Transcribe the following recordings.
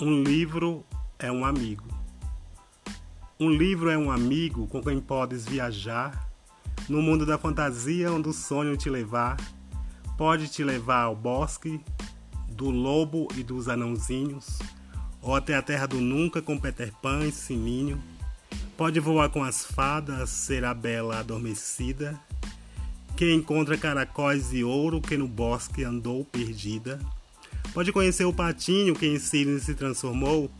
Um livro é um amigo. Um livro é um amigo com quem podes viajar no mundo da fantasia onde o sonho te levar. Pode te levar ao bosque do lobo e dos anãozinhos, ou até a terra do nunca com Peter Pan e Sininho. Pode voar com as fadas, ser a bela adormecida, que encontra caracóis de ouro que no bosque andou perdida. Pode conhecer o patinho que em Sidney se transformou,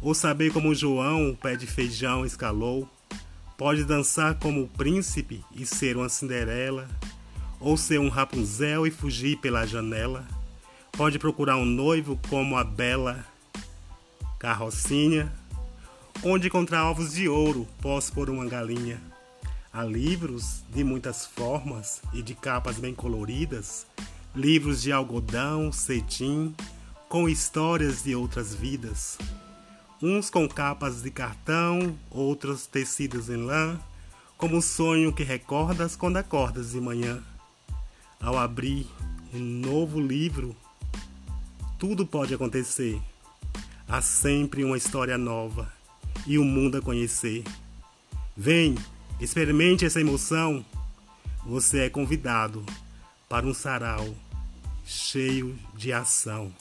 ou saber como João o pé de feijão escalou. Pode dançar como o príncipe e ser uma Cinderela, ou ser um Rapunzel e fugir pela janela. Pode procurar um noivo como a bela carrocinha, onde encontrar ovos de ouro pós por uma galinha. Há livros de muitas formas e de capas bem coloridas livros de algodão, cetim, com histórias de outras vidas. Uns com capas de cartão, outros tecidos em lã, como o sonho que recordas quando acordas de manhã. Ao abrir um novo livro, tudo pode acontecer. Há sempre uma história nova e o um mundo a conhecer. Vem, experimente essa emoção. Você é convidado para um sarau cheio de ação.